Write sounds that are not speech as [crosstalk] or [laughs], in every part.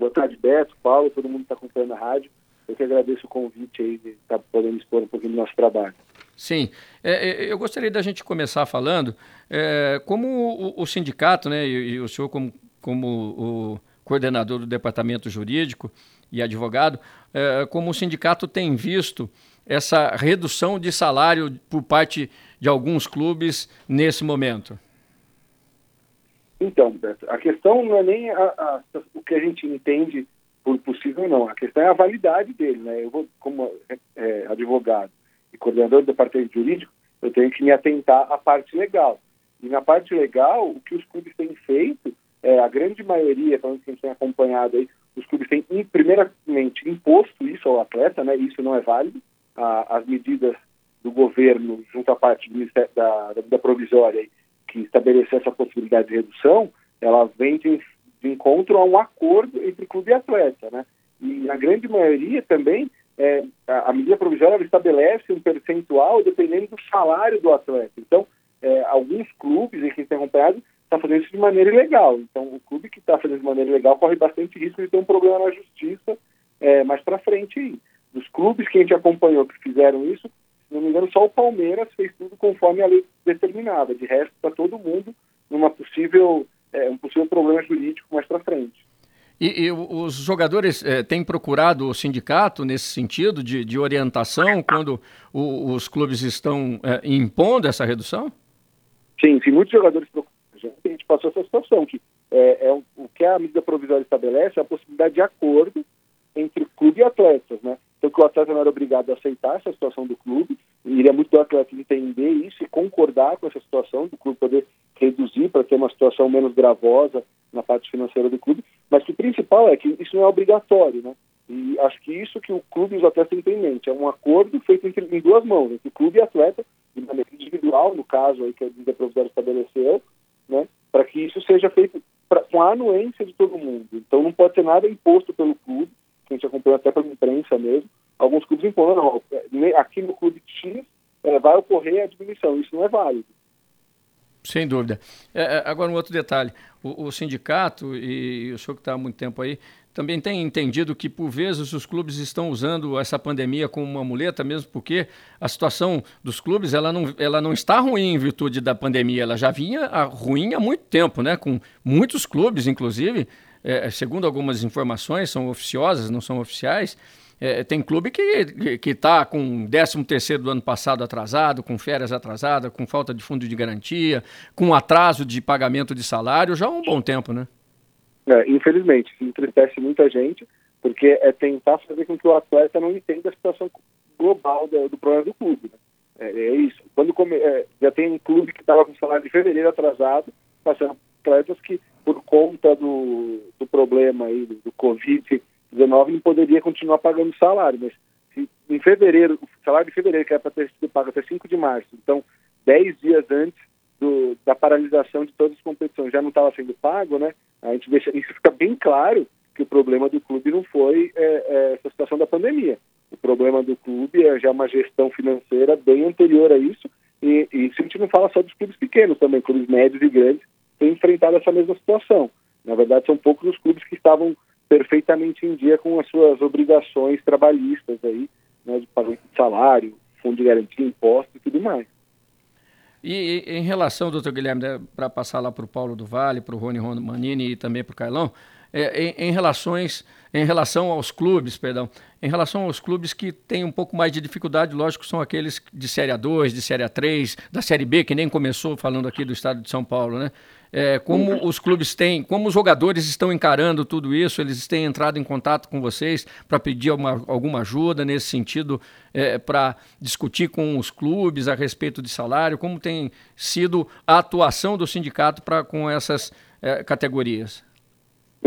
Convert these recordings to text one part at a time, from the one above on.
Boa tarde, Beto, Paulo, todo mundo está acompanhando a rádio. Eu que agradeço o convite aí de estar tá podendo expor um pouquinho do nosso trabalho. Sim, é, é, eu gostaria da gente começar falando é, como o, o, sindicato, né, e, e, o senhor como, como o coordenador do departamento jurídico e advogado, é, como o sindicato tem visto essa redução de salário por parte de alguns clubes nesse momento. Então, Beto, a questão não é nem a, a, o que a gente entende por possível, não. A questão é a validade dele. Né? Eu vou, como é, advogado e coordenador do departamento jurídico, eu tenho que me atentar à parte legal. E na parte legal, o que os clubes têm feito, é, a grande maioria, pelo menos quem tem acompanhado aí, os clubes têm, primeiramente, imposto isso ao atleta, né? Isso não é válido. A, as medidas do governo, junto à parte da, da, da provisória, que estabeleceu essa possibilidade de redução, ela vem de, de, encontro a um acordo entre clube e atleta, né? E na grande maioria também, é, a, a, medida provisória estabelece um percentual dependendo do salário do atleta. Então, é, alguns clubes, e quem tem acompanhado, está fazendo isso de maneira ilegal. Então, o clube que está fazendo de maneira ilegal corre bastante risco de ter um problema na justiça é, mais para frente. Dos clubes que a gente acompanhou que fizeram isso, se não me engano, só o Palmeiras fez tudo conforme a lei determinava. De resto, está todo mundo numa possível, é, um possível problema jurídico mais para frente. E, e, os jogadores é, têm procurado o sindicato nesse sentido de, de orientação quando o, os clubes estão é, impondo essa redução? Sim, sim, muitos jogadores procuram. A gente passou essa situação que é, é o, o que a medida provisória estabelece é a possibilidade de acordo entre clube e atletas, né? Então, que o atleta não era obrigado a aceitar essa situação do clube, iria muito do atleta entender isso e concordar com essa situação, do clube poder reduzir para ter uma situação menos gravosa na parte financeira do clube, mas o principal é que isso não é obrigatório, né? E acho que isso que o clube e os atletas têm em mente, é um acordo feito entre, em duas mãos, entre clube e atleta, de maneira individual, no caso aí que a medida provisória estabeleceu, né? Para que isso seja feito pra, com a anuência de todo mundo. Então não pode ser nada imposto pelo clube, que a gente acompanhou até pela imprensa mesmo, alguns clubes impondo, é, aqui no clube X é, vai ocorrer a diminuição, isso não é válido. Sem dúvida. É, é agora, um outro detalhe: o, o sindicato, e, o senhor que está há muito tempo aí, também tem entendido que, por vezes, os clubes estão usando essa pandemia como uma muleta, mesmo porque a situação dos clubes ela não, ela não está ruim em virtude da pandemia, ela já vinha ruim há muito tempo, né? com muitos clubes, inclusive, é, segundo algumas informações, são oficiosas, não são oficiais, é, tem clube que está com 13 terceiro do ano passado atrasado, com férias atrasadas, com falta de fundo de garantia, com atraso de pagamento de salário já há um bom tempo, né? É, infelizmente, entristece muita gente, porque é tentar fazer com que o atleta não entenda a situação global do, do problema do clube. Né? É, é, isso. Quando come, é, já tem um clube que estava com salário de fevereiro atrasado, passando atletas que, por conta do, do problema aí, do, do Covid, 19 não poderia continuar pagando salário, mas se, em fevereiro, o salário de fevereiro, que era para ter sido pago até 5 de março, então 10 dias antes do, da paralisação de todas as competições já não estava sendo pago, né? A gente deixa, [laughs] isso fica bem claro que o problema do clube não foi é, é, essa situação da pandemia. O problema do clube é já uma gestão financeira bem anterior a isso, e, e isso a gente não fala só dos clubes pequenos também, clubes médios e grandes têm enfrentado essa mesma situação. Na verdade, são poucos os clubes que estavam perfeitamente em dia com as suas obrigações trabalhistas aí, né, de pagamento de salário, fundo de garantia, impostos e tudo mais. E, e em relação, doutor Guilherme, né, para passar lá para o Paulo do Vale, para o Rony Romanini e também para o Cailão, é, em, em, relações, em relação aos clubes, perdão, em relação aos clubes que têm um pouco mais de dificuldade, lógico, são aqueles de Série A2, de Série A3, da Série B, que nem começou falando aqui do estado de São Paulo, né? É, como os clubes têm, como os jogadores estão encarando tudo isso, eles têm entrado em contato com vocês para pedir uma, alguma ajuda nesse sentido, é, para discutir com os clubes a respeito de salário, como tem sido a atuação do sindicato com essas é, categorias?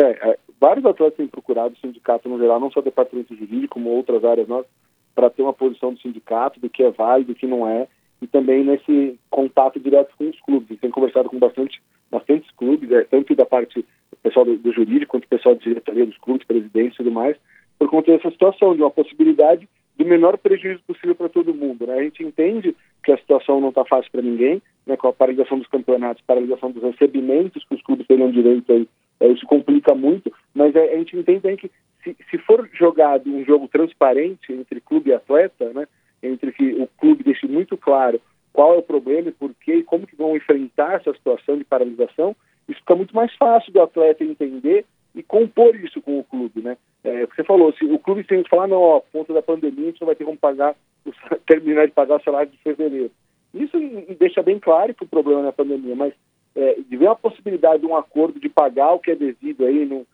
É, é, vários atletas têm procurado o sindicato no geral, não só o departamento jurídico, como outras áreas nossas, para ter uma posição do sindicato, do que é válido, do que não é, e também nesse contato direto com os clubes. Tem conversado com bastante, bastantes clubes, é, tanto da parte do pessoal do, do jurídico, quanto do pessoal de diretoria dos clubes, presidência e tudo mais, por conta dessa situação, de uma possibilidade do menor prejuízo possível para todo mundo. Né? A gente entende que a situação não está fácil para ninguém, né, com a paralisação dos campeonatos, paralisação dos recebimentos que os clubes teriam direito aí é, isso complica muito, mas é, a gente entende que se, se for jogado um jogo transparente entre clube e atleta, né, entre que o clube deixe muito claro qual é o problema e por quê e como que vão enfrentar essa situação de paralisação, isso fica muito mais fácil do atleta entender e compor isso com o clube, né? É, você falou, se o clube tem que falar, não, ó, conta da pandemia, a gente não vai ter como pagar, [laughs] terminar de pagar o salário de fevereiro. Isso deixa bem claro que o problema é a pandemia, mas é, de ver a possibilidade de um acordo de pagar o que é devido aí num,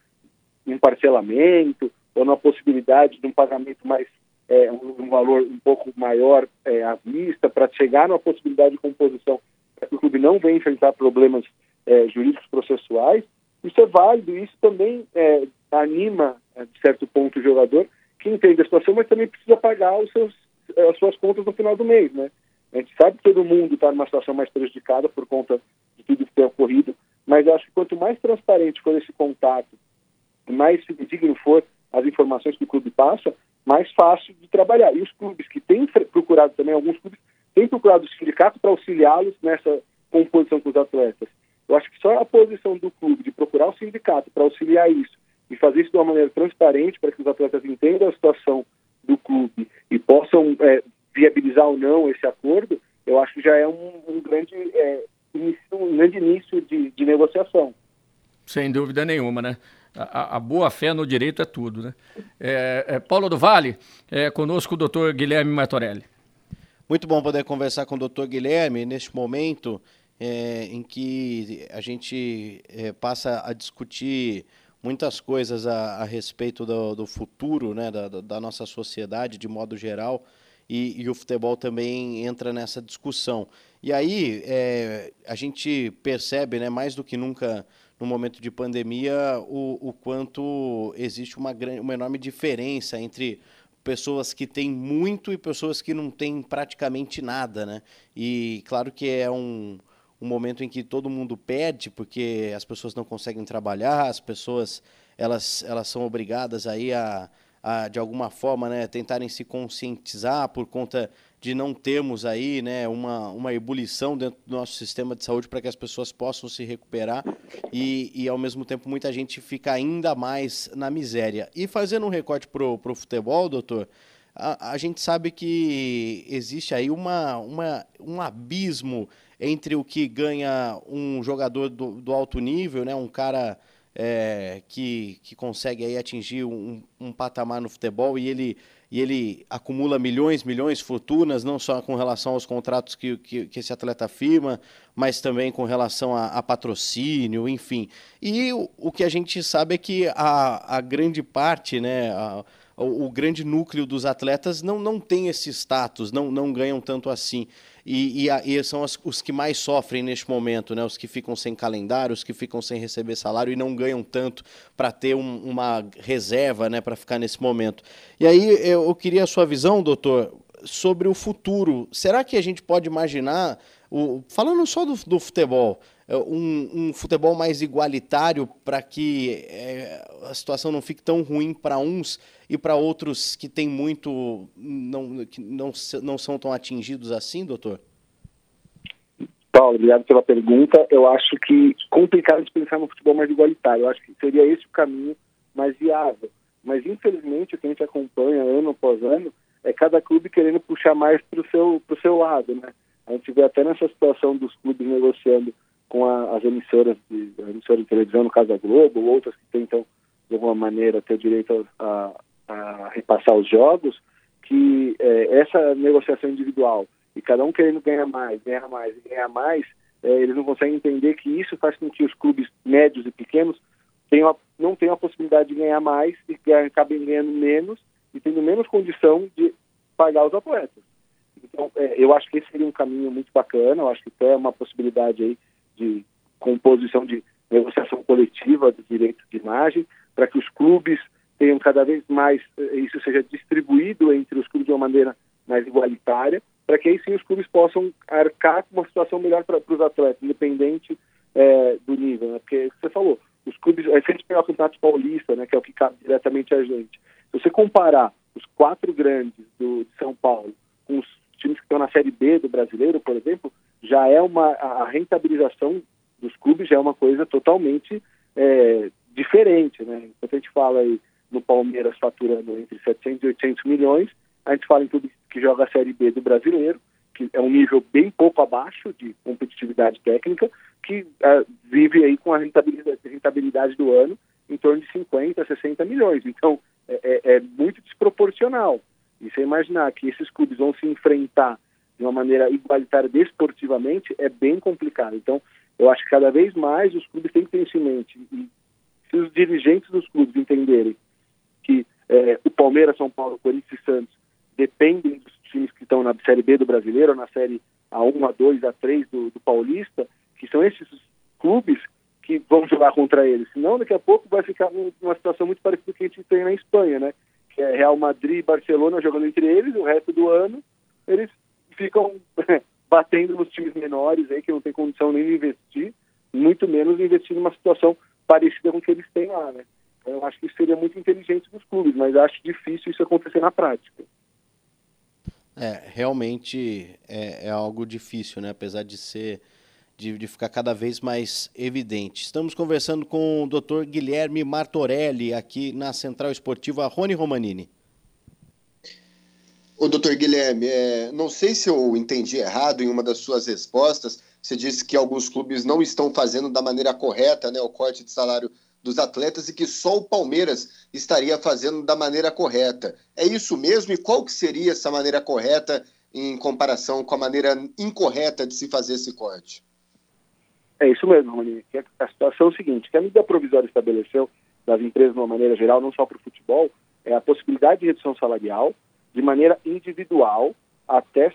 num parcelamento, ou na possibilidade de um pagamento mais, é, um, valor um pouco maior é, à vista, para chegar numa possibilidade de composição, para que o clube não venha enfrentar problemas é, jurídicos processuais, isso é válido, isso também é, anima, é, de certo ponto, o jogador que entende a situação, mas também precisa pagar seus, as suas contas no final do mês, né? A gente sabe que todo mundo está numa situação mais prejudicada por conta de tudo que tem ocorrido, mas eu acho que quanto mais transparente for esse contato, mais digno for as informações que o clube passa, mais fácil de trabalhar. E os clubes que têm procurado também, alguns clubes têm procurado o sindicato para auxiliá-los nessa composição com os atletas. Eu acho que só a posição do clube de procurar o sindicato para auxiliar isso e fazer isso de uma maneira transparente para que os atletas entendam a situação do clube e possam é, viabilizar ou não esse acordo, eu acho que já é um, um grande, é, início, um grande início de, de, negociação. Sem dúvida nenhuma, né? A, a, boa fé no direito é tudo, né? É, é, Paulo do Vale, é, conosco o doutor Guilherme Martorelli. Muito bom poder conversar com o doutor Guilherme neste momento é, em que a gente é, passa a discutir muitas coisas a, a respeito do, do, futuro né, da, da, nossa sociedade de modo geral e, e, o futebol também entra nessa discussão. E aí é, a gente percebe né, mais do que nunca no momento de pandemia o, o quanto existe uma, grande, uma enorme diferença entre pessoas que têm muito e pessoas que não têm praticamente nada, né? E claro que é um, um momento em que todo mundo perde porque as pessoas não conseguem trabalhar, as pessoas elas, elas são obrigadas aí a, a de alguma forma né, tentarem se conscientizar por conta de não termos aí né, uma, uma ebulição dentro do nosso sistema de saúde para que as pessoas possam se recuperar e, e, ao mesmo tempo, muita gente fica ainda mais na miséria. E fazendo um recorte para o futebol, doutor, a, a, gente sabe que existe aí uma, uma, um abismo entre o que ganha um jogador do, do alto nível, né, um cara é, que, que consegue aí atingir um, um patamar no futebol e ele, e ele acumula milhões, milhões, fortunas, não só com relação aos contratos que, que, que esse atleta firma, mas também com relação a, a patrocínio, enfim. E o, o, que a gente sabe é que a, a grande parte, né, a, o, o, grande núcleo dos atletas não, não tem esse status, não, não ganham tanto assim. E, e, e são as, os que mais sofrem neste momento, né? os que ficam sem calendário, os que ficam sem receber salário e não ganham tanto para ter um, uma reserva né? para ficar nesse momento. E aí eu, queria a sua visão, doutor, sobre o futuro. Será que a gente pode imaginar, o, falando só do, do futebol, um, um, futebol mais igualitário para que é, a situação não fique tão ruim para uns e para outros que têm muito não, que não, não são tão atingidos assim, doutor? Paulo, obrigado pela pergunta. Eu acho que complicado de pensar no futebol mais igualitário. Eu acho que seria esse o caminho mais viável. Mas infelizmente o que a gente acompanha ano após ano é cada clube querendo puxar mais para o seu, seu lado, né? A gente vê até nessa situação dos clubes negociando com a, as emissoras de, emissoras de televisão, no caso da Globo, ou outras que tentam, de alguma maneira, ter direito a, a repassar os jogos, que é, essa negociação individual e cada um querendo ganhar mais, ganhar mais e ganhar mais, é, eles não conseguem entender que isso faz com que os clubes médios e pequenos tenham, não tenham a possibilidade de ganhar mais e acabem ganhando menos e tendo menos condição de pagar os atletas. Então, é, eu acho que esse seria um caminho muito bacana, eu acho que é uma possibilidade aí de composição de negociação coletiva dos direitos de imagem, para que os clubes tenham cada vez mais, eh, isso seja distribuído entre os clubes de uma maneira mais igualitária, para que aí sim os clubes possam arcar com uma situação melhor para os atletas, independente é, do nível, né? Porque você falou, os clubes, é, se a gente pegar o Campeonato Paulista, né, que é o que cabe diretamente a gente, se você comparar os quatro grandes do, de São Paulo com os times que estão na Série B do brasileiro, por exemplo, já é uma a rentabilização dos clubes já é uma coisa totalmente é, diferente, né? Enquanto a gente fala aí no Palmeiras faturando entre 700 e 800 milhões, a gente fala em tudo que joga a Série B do brasileiro, que é um nível bem pouco abaixo de competitividade técnica, que uh, vive aí com a rentabilidade, rentabilidade, do ano em torno de 50, 60 milhões. Então, é, é, é muito desproporcional. E você imaginar que esses clubes vão se enfrentar de uma maneira igualitária desportivamente é bem complicado. Então, eu acho que cada vez mais os clubes têm que ter isso em mente. E se os dirigentes dos clubes entenderem que é, o Palmeiras, São Paulo, Corinthians e Santos dependem dos times que estão na Série B do Brasileiro, na Série A1, A2, A3 do, do Paulista, que são esses clubes que vão jogar contra eles. Senão, daqui a pouco vai ficar uma situação muito parecida com o que a gente tem na Espanha, né? Que é Real Madrid e Barcelona jogando entre eles, o resto do ano eles ficam [laughs] batendo nos times menores aí que não tem condição nem de investir, muito menos investir numa situação parecida com o que eles têm lá, né? Então, eu acho que isso seria muito inteligente dos clubes, mas acho difícil isso acontecer na prática. É, realmente é, é algo difícil, né? Apesar de ser de, de, ficar cada vez mais evidente. Estamos conversando com o Dr. Guilherme Martorelli aqui na Central Esportiva Rony Romanini. O doutor Guilherme, é, não sei se eu entendi errado em uma das suas respostas. Você disse que alguns clubes não estão fazendo da maneira correta né, o corte de salário dos atletas e que só o Palmeiras estaria fazendo da maneira correta. É isso mesmo? E qual que seria essa maneira correta em comparação com a maneira incorreta de se fazer esse corte? É isso mesmo, Rony. A situação é o seguinte, que a medida provisória estabeleceu das empresas de uma maneira geral, não só para o futebol, é a possibilidade de redução salarial de maneira individual até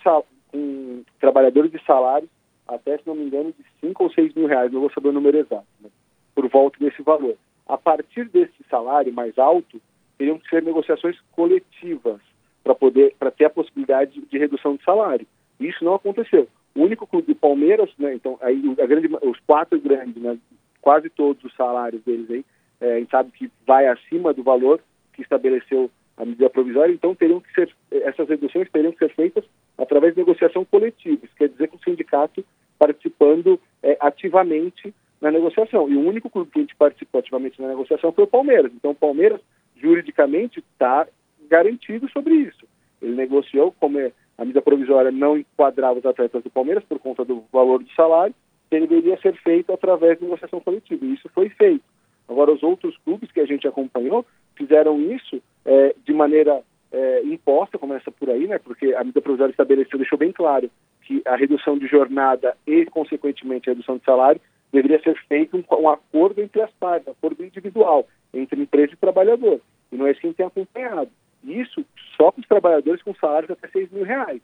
com trabalhadores de salários até, se não me engano, de 5 ou 6 mil reais, não vou saber o número exato, né? por volta desse valor. A partir desse salário mais alto, teriam que ser negociações coletivas para poder para ter a possibilidade de redução de salário. Isso não aconteceu. O único clube do Palmeiras, né, então aí grande, os quatro grandes, né, quase todos os salários deles aí, é, a gente sabe que vai acima do valor que estabeleceu a medida provisória, então teriam que ser essas reduções teriam que ser feitas através de negociação coletiva. Isso quer dizer que o sindicato participando é, ativamente na negociação. E o único clube que a gente participou ativamente na negociação foi o Palmeiras. Então, o Palmeiras, juridicamente, está garantido sobre isso. Ele negociou, como é, a medida provisória não enquadrava os atletas do Palmeiras por conta do valor do salário, ele deveria ser feito através de negociação coletiva. E isso foi feito. Agora, os outros clubes que a gente acompanhou fizeram isso é, de maneira é, imposta, começa por aí, né? Porque a medida provisória estabeleceu, deixou bem claro que a redução de jornada e, consequentemente, a redução de salário deveria ser feito um, um acordo entre as partes, um acordo individual entre empresa e trabalhador. E não é assim que tem acompanhado. Isso só com os trabalhadores com salários até 6 mil reais.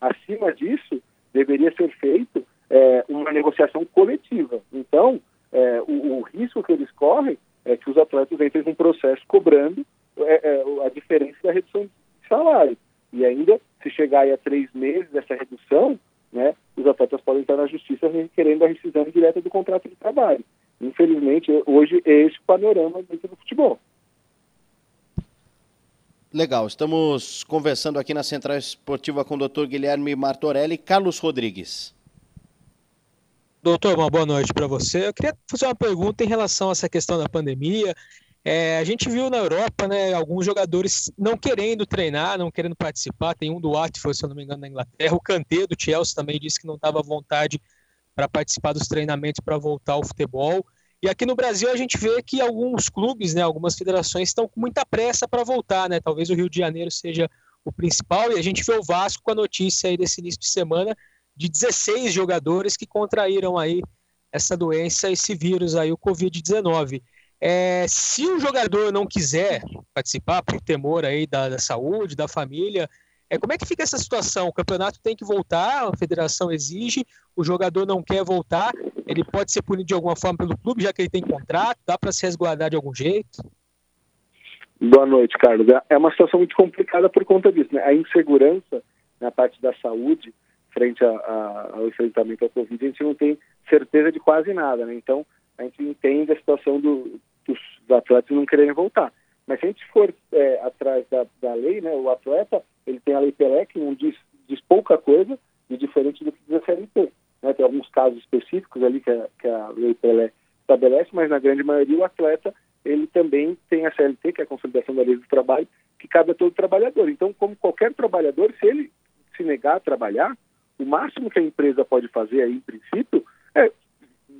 Acima disso, deveria ser feito é, uma negociação coletiva. Então, é, o, o, risco que eles correm é que os atletas entrem num processo cobrando é, é, a diferença da redução de salário. E ainda, se chegar a três meses dessa redução, né, os atletas podem estar na justiça requerendo a rescisão direta do contrato de trabalho. Infelizmente, hoje é esse o panorama dentro do futebol. Legal, estamos conversando aqui na Central Esportiva com o Dr. Guilherme Martorelli e Carlos Rodrigues. Doutor, uma boa noite para você. Eu queria fazer uma pergunta em relação a essa questão da pandemia. É, a gente viu na Europa, né, alguns jogadores não querendo treinar, não querendo participar. Tem um do Watford, se eu não me engano, na Inglaterra. O Kanté do Chelsea também disse que não estava à vontade para participar dos treinamentos para voltar ao futebol. E aqui no Brasil a gente vê que alguns clubes, né, algumas federações estão com muita pressa para voltar, né? Talvez o Rio de Janeiro seja o principal. E a gente vê o Vasco com a notícia aí desse início de semana de 16 jogadores que contraíram aí essa doença, esse vírus aí, o Covid-19. É, se o jogador não quiser participar por temor aí da, da saúde, da família, é, como é que fica essa situação? O campeonato tem que voltar, a federação exige, o jogador não quer voltar, ele pode ser punido de alguma forma pelo clube, já que ele tem contrato, dá para se resguardar de algum jeito? Boa noite, Carlos. É uma situação muito complicada por conta disso. Né? A insegurança na parte da saúde, frente a, a, ao enfrentamento ao Covid, a gente não tem certeza de quase nada. Né? Então, a gente entende a situação do, dos atletas não quererem voltar. Mas se a gente for é, atrás da, da, lei, né, o atleta ele tem a lei Pelé que não diz, diz pouca coisa e diferente do que diz a CLT. Né? Tem alguns casos específicos ali que a, que a lei Pelé estabelece, mas na grande maioria o atleta ele também tem a CLT, que é a Consolidação da Lei do Trabalho, que cabe a todo trabalhador. Então, como qualquer trabalhador, se ele se negar a trabalhar, o máximo que a empresa pode fazer aí, em princípio, é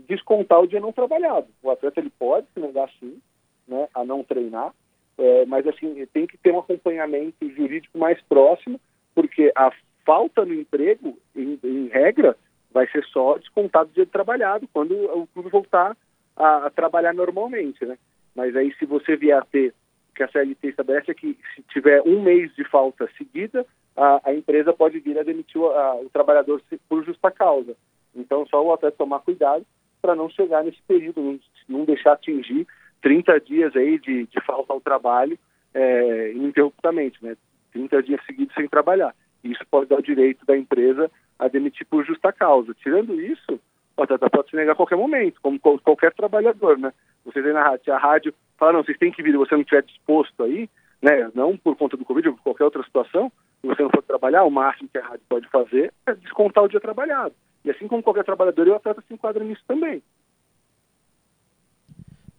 descontar o dia não trabalhado. O atleta ele pode se negar sim, né, a não treinar, é, mas assim tem que ter um acompanhamento jurídico mais próximo, porque a falta no emprego, em, em regra, vai ser só descontado o dia trabalhado quando o clube voltar a, a, trabalhar normalmente, né? Mas aí se você vier a ter que a CLT estabelece é que se tiver um mês de falta seguida, a, a empresa pode vir a demitir o, a, o trabalhador por justa causa. Então, só o atleta tomar cuidado para não chegar nesse período, não, não, deixar atingir 30 dias aí de, de falta ao trabalho é, ininterruptamente, né? 30 dias seguidos sem trabalhar. Isso pode dar o direito da empresa a demitir por justa causa. Tirando isso, o pode se negar a qualquer momento, como qualquer trabalhador, né? Você vê na rádio, a rádio fala, não, vocês têm que vir, você não estiver disposto aí, né? Não por conta do Covid ou por qualquer outra situação, se você não for trabalhar, o máximo que a rádio pode fazer é descontar o dia trabalhado. E assim como qualquer trabalhador, o atleta se enquadra nisso também.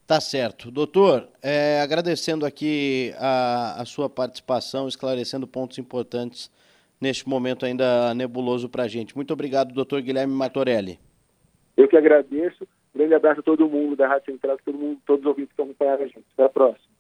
Tá certo. Doutor, é, agradecendo aqui a, a, sua participação, esclarecendo pontos importantes neste momento ainda nebuloso para a gente. Muito obrigado, doutor Guilherme Matorelli. Eu que agradeço. Grande abraço a todo mundo da Rádio Central, todo mundo, todos os ouvintes que acompanharam a gente. Até a próxima.